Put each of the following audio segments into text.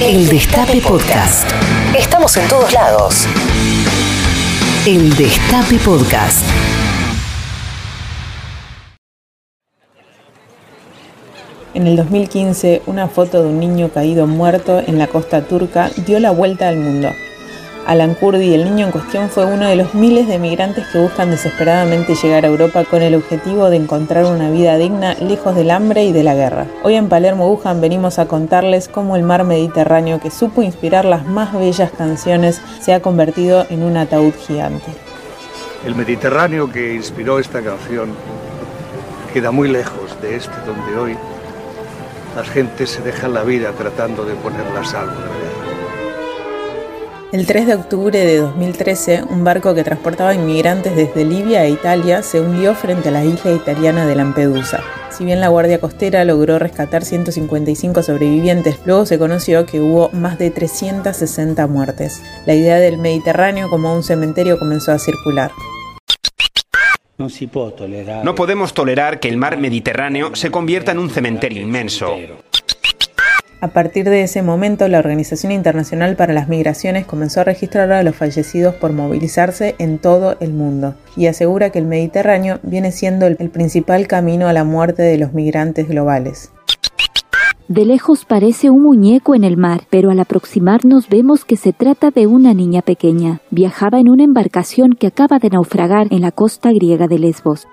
El Destape Podcast. Estamos en todos lados. El Destape Podcast. En el 2015, una foto de un niño caído muerto en la costa turca dio la vuelta al mundo. Alan Kurdi, el niño en cuestión, fue uno de los miles de migrantes que buscan desesperadamente llegar a Europa con el objetivo de encontrar una vida digna lejos del hambre y de la guerra. Hoy en Palermo Wuhan venimos a contarles cómo el mar Mediterráneo, que supo inspirar las más bellas canciones, se ha convertido en un ataúd gigante. El Mediterráneo que inspiró esta canción queda muy lejos de este donde hoy las gentes se dejan la vida tratando de ponerla a salvo El 3 de octubre de 2013, un barco que transportaba inmigrantes desde Libia e Italia se hundió frente a la isla italiana de Lampedusa. Si bien la Guardia Costera logró rescatar 155 sobrevivientes, luego se conoció que hubo más de 360 muertes. La idea del Mediterráneo como un cementerio comenzó a circular. No podemos tolerar que el mar Mediterráneo se convierta en un cementerio inmenso. A partir de ese momento, la Organización Internacional para las Migraciones comenzó a registrar a los fallecidos por movilizarse en todo el mundo y asegura que el Mediterráneo viene siendo el principal camino a la muerte de los migrantes globales. De lejos parece un muñeco en el mar, pero al aproximarnos vemos que se trata de una niña pequeña. Viajaba en una embarcación que acaba de naufragar en la costa griega de Lesbos.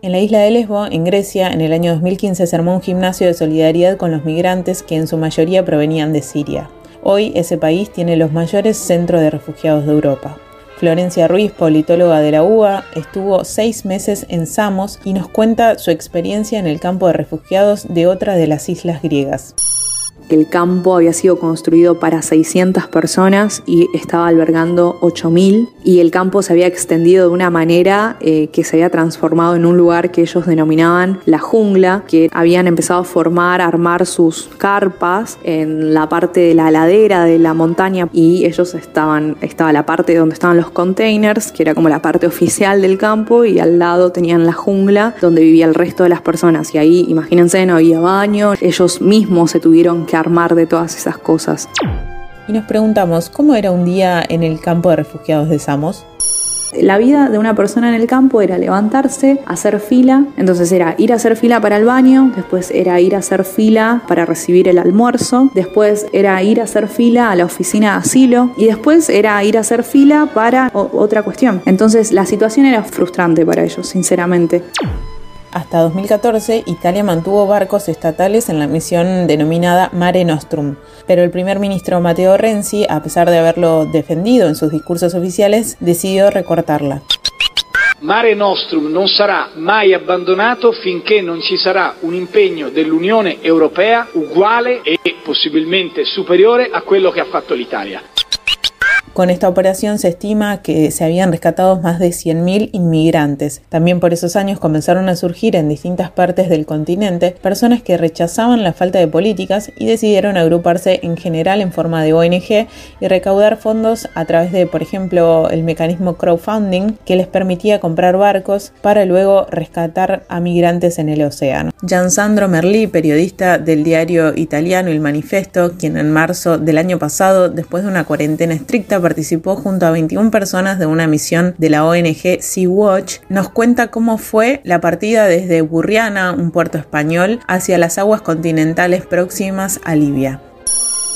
En la isla de Lesbo, en Grecia, en el año 2015 se armó un gimnasio de solidaridad con los migrantes que en su mayoría provenían de Siria. Hoy ese país tiene los mayores centros de refugiados de Europa. Florencia Ruiz, politóloga de la UBA, estuvo seis meses en Samos y nos cuenta su experiencia en el campo de refugiados de otra de las islas griegas. El campo había sido construido para 600 personas y estaba albergando 8.000 y el campo se había extendido de una manera eh, que se había transformado en un lugar que ellos denominaban la jungla, que habían empezado a formar, armar sus carpas en la parte de la ladera de la montaña y ellos estaban, estaba la parte donde estaban los containers, que era como la parte oficial del campo y al lado tenían la jungla donde vivía el resto de las personas. Y ahí, imagínense, no había baño, ellos mismos se tuvieron que armar de todas esas cosas. Y nos preguntamos, ¿cómo era un día en el campo de refugiados de Samos? La vida de una persona en el campo era levantarse, hacer fila, entonces era ir a hacer fila para el baño, después era ir a hacer fila para recibir el almuerzo, después era ir a hacer fila a la oficina de asilo y después era ir a hacer fila para otra cuestión. Entonces la situación era frustrante para ellos, sinceramente. Hasta 2014, Italia mantuvo barcos estatales en la misión denominada Mare Nostrum, pero el primer ministro Matteo Renzi, a pesar de haberlo defendido en sus discursos oficiales, decidió recortarla. Mare Nostrum non sarà mai abbandonato finché non ci sarà un impegno dell'Unione Europea uguale e possibilmente superiore a quello che ha fatto l'Italia. Con esta operación se estima que se habían rescatado más de 100.000 inmigrantes. También por esos años comenzaron a surgir en distintas partes del continente personas que rechazaban la falta de políticas y decidieron agruparse en general en forma de ONG y recaudar fondos a través de, por ejemplo, el mecanismo crowdfunding que les permitía comprar barcos para luego rescatar a migrantes en el océano. Gian Sandro Merli, periodista del diario italiano El Manifesto, quien en marzo del año pasado, después de una cuarentena estricta, participó junto a 21 personas de una misión de la ONG Sea-Watch, nos cuenta cómo fue la partida desde Burriana, un puerto español, hacia las aguas continentales próximas a Libia.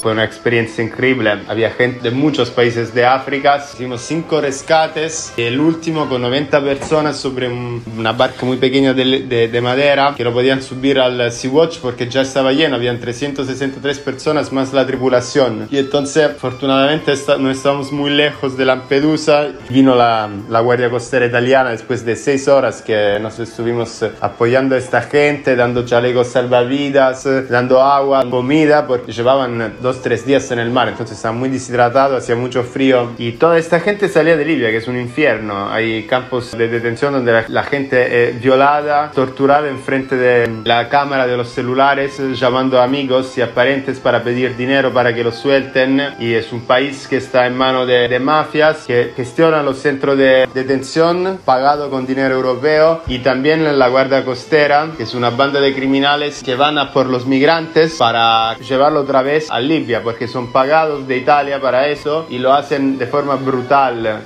Fue una experiencia increíble. Había gente de muchos países de África. Hicimos cinco rescates. Y el último con 90 personas sobre una barca muy pequeña de, de, madera que no podían subir al Sea-Watch porque ya estaba lleno. Habían 363 personas más la tripulación. Y entonces, afortunadamente, no estábamos muy lejos de Lampedusa. Vino la, la Guardia Costera Italiana después de seis horas que nos estuvimos apoyando a esta gente, dando chalecos salvavidas, dando agua, comida, porque llevaban dos tres días en el mar, entonces estaba muy deshidratado, hacía mucho frío y toda esta gente salía de Libia, que es un infierno. Hay campos de detención donde la, gente es violada, torturada enfrente de la cámara de los celulares, llamando a amigos y a parientes para pedir dinero para que lo suelten y es un país que está en manos de, de mafias que gestionan los centros de detención pagado con dinero europeo y también la Guardia Costera, que es una banda de criminales que van a por los migrantes para llevarlo otra vez a Libia Porque son pagados de Italia para eso y lo hacen de forma brutal.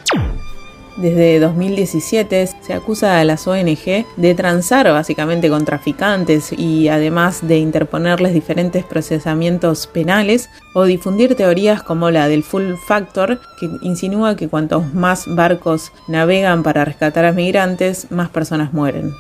Desde 2017 se acusa a las ONG de transar básicamente con traficantes y además de interponerles diferentes procesamientos penales o difundir teorías como la del full factor que insinúa que cuantos más barcos navegan para rescatar a migrantes, más personas mueren.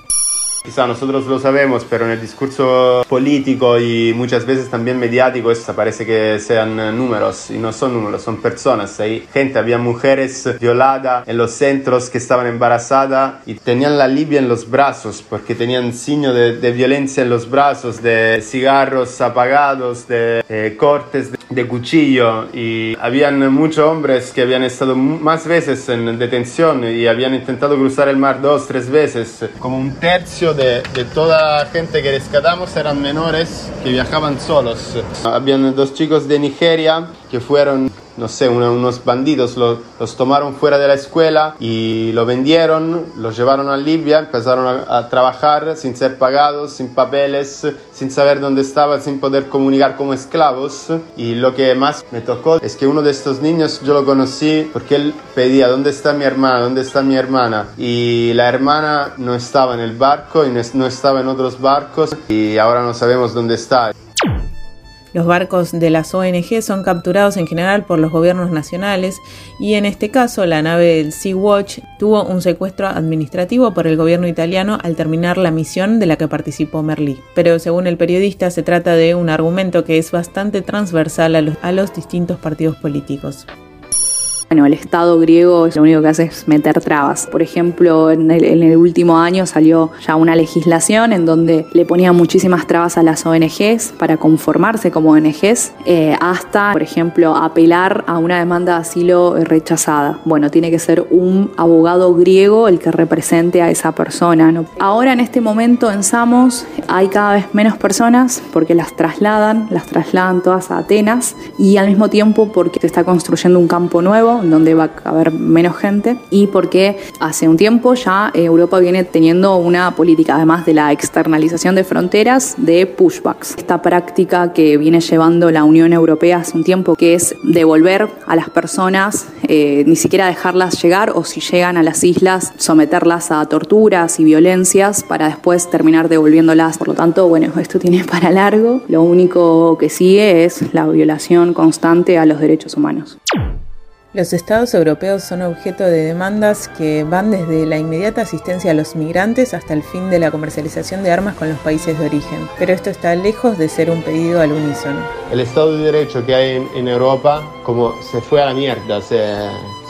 Quizá nosotros lo sabemos, pero en el discurso político y muchas veces también mediático eso parece que sean números y no son números, son personas. Hay gente, había mujeres violadas en los centros que estaban embarazadas y tenían la Libia en los brazos porque tenían signo de, de violencia en los brazos, de cigarros apagados, de eh, cortes de, de cuchillo y habían muchos hombres que habían estado más veces en detención y habían intentado cruzar el mar dos, tres veces, como un tercio de, toda la gente que rescatamos eran menores que viajaban solos. Habían dos chicos de Nigeria que fueron, no sé, unos bandidos, los, los tomaron fuera de la escuela y lo vendieron, los llevaron a Libia, empezaron a, a, trabajar sin ser pagados, sin papeles, sin saber dónde estaban, sin poder comunicar como esclavos. Y lo que más me tocó es que uno de estos niños yo lo conocí porque él pedía, ¿dónde está mi hermana? ¿Dónde está mi hermana? Y la hermana no estaba en el barco y no estaba en otros barcos y ahora no sabemos dónde está. Los barcos de las ONG son capturados en general por los gobiernos nacionales y en este caso la nave Sea-Watch tuvo un secuestro administrativo por el gobierno italiano al terminar la misión de la que participó Merlí. Pero según el periodista se trata de un argumento que es bastante transversal a los, a los distintos partidos políticos. Bueno, el Estado griego lo único que hace es meter trabas. Por ejemplo, en el, en el, último año salió ya una legislación en donde le ponía muchísimas trabas a las ONGs para conformarse como ONGs, eh, hasta, por ejemplo, apelar a una demanda de asilo rechazada. Bueno, tiene que ser un abogado griego el que represente a esa persona. ¿no? Ahora, en este momento, en Samos hay cada vez menos personas porque las trasladan, las trasladan todas a Atenas y al mismo tiempo porque se está construyendo un campo nuevo donde va a haber menos gente y porque hace un tiempo ya Europa viene teniendo una política, además de la externalización de fronteras, de pushbacks. Esta práctica que viene llevando la Unión Europea hace un tiempo, que es devolver a las personas, eh, ni siquiera dejarlas llegar o si llegan a las islas, someterlas a torturas y violencias para después terminar devolviéndolas. Por lo tanto, bueno, esto tiene para largo. Lo único que sigue es la violación constante a los derechos humanos. Los estados europeos son objeto de demandas que van desde la inmediata asistencia a los migrantes hasta el fin de la comercialización de armas con los países de origen, pero esto está lejos de ser un pedido al unísono. El Estado de Derecho que hay en, Europa como se fue a la mierda, se,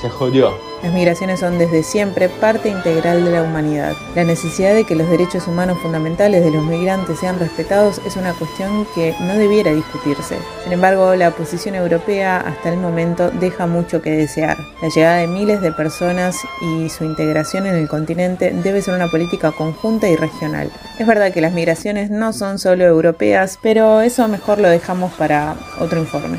se jodió. Las migraciones son desde siempre parte integral de la humanidad. La necesidad de que los derechos humanos fundamentales de los migrantes sean respetados es una cuestión que no debiera discutirse. Sin embargo, la posición europea hasta el momento deja mucho que desear. La llegada de miles de personas y su integración en el continente debe ser una política conjunta y regional. Es verdad que las migraciones no son solo europeas, pero eso mejor lo dejamos para otro informe.